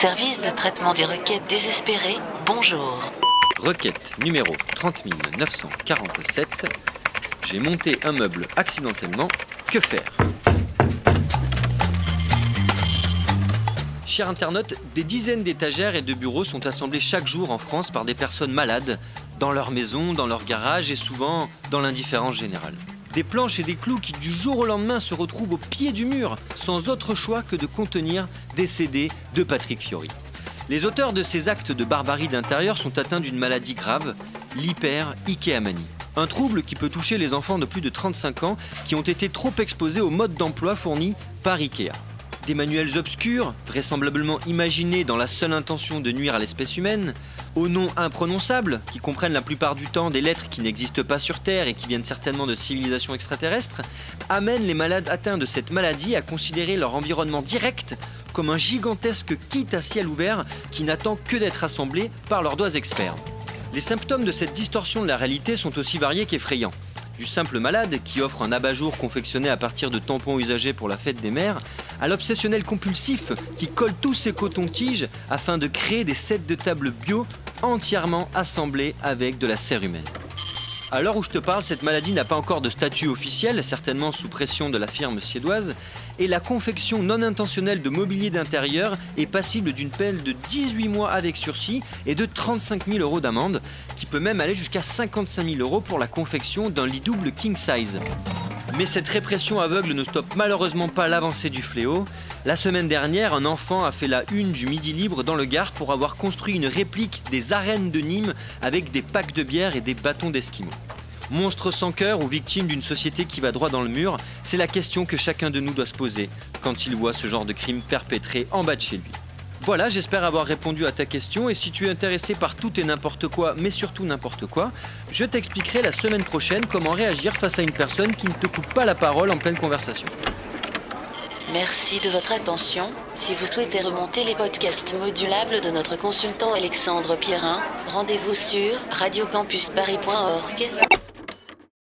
Service de traitement des requêtes désespérées, bonjour. Requête numéro 30 947. J'ai monté un meuble accidentellement. Que faire? Chers internautes, des dizaines d'étagères et de bureaux sont assemblés chaque jour en France par des personnes malades, dans leur maison, dans leur garage et souvent dans l'indifférence générale. Des planches et des clous qui du jour au lendemain se retrouvent au pied du mur, sans autre choix que de contenir des CD de Patrick Fiori. Les auteurs de ces actes de barbarie d'intérieur sont atteints d'une maladie grave, l'hyper-ichéamanie. Un trouble qui peut toucher les enfants de plus de 35 ans qui ont été trop exposés au mode d'emploi fourni par Ikea. Des manuels obscurs, vraisemblablement imaginés dans la seule intention de nuire à l'espèce humaine, aux noms imprononçables, qui comprennent la plupart du temps des lettres qui n'existent pas sur Terre et qui viennent certainement de civilisations extraterrestres, amènent les malades atteints de cette maladie à considérer leur environnement direct comme un gigantesque kit à ciel ouvert qui n'attend que d'être assemblé par leurs doigts experts. Les symptômes de cette distorsion de la réalité sont aussi variés qu'effrayants du simple malade qui offre un abat-jour confectionné à partir de tampons usagés pour la fête des mères, à l'obsessionnel compulsif qui colle tous ses cotons-tiges afin de créer des sets de table bio entièrement assemblés avec de la serre humaine. À l'heure où je te parle, cette maladie n'a pas encore de statut officiel, certainement sous pression de la firme suédoise, et la confection non intentionnelle de mobilier d'intérieur est passible d'une peine de 18 mois avec sursis et de 35 000 euros d'amende, qui peut même aller jusqu'à 55 000 euros pour la confection d'un lit double king size. Mais cette répression aveugle ne stoppe malheureusement pas l'avancée du fléau. La semaine dernière, un enfant a fait la une du Midi Libre dans le Gard pour avoir construit une réplique des arènes de Nîmes avec des packs de bière et des bâtons d'esquimaux. Monstre sans cœur ou victime d'une société qui va droit dans le mur, c'est la question que chacun de nous doit se poser quand il voit ce genre de crime perpétré en bas de chez lui. Voilà, j'espère avoir répondu à ta question et si tu es intéressé par tout et n'importe quoi, mais surtout n'importe quoi, je t'expliquerai la semaine prochaine comment réagir face à une personne qui ne te coupe pas la parole en pleine conversation. Merci de votre attention. Si vous souhaitez remonter les podcasts modulables de notre consultant Alexandre Pierrin, rendez-vous sur radiocampusparis.org.